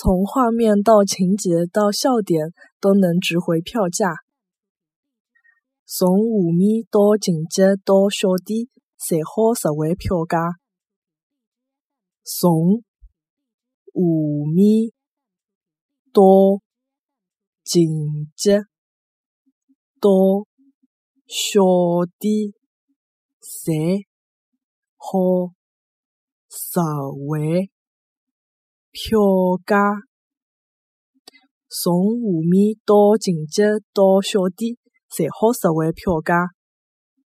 从画面到情节到笑点都能值回票价。从画面到情节到笑点，侪好值回票价。从画面到情节到笑点，侪好值回票价。从画面到情节到小店，侪好实惠票价。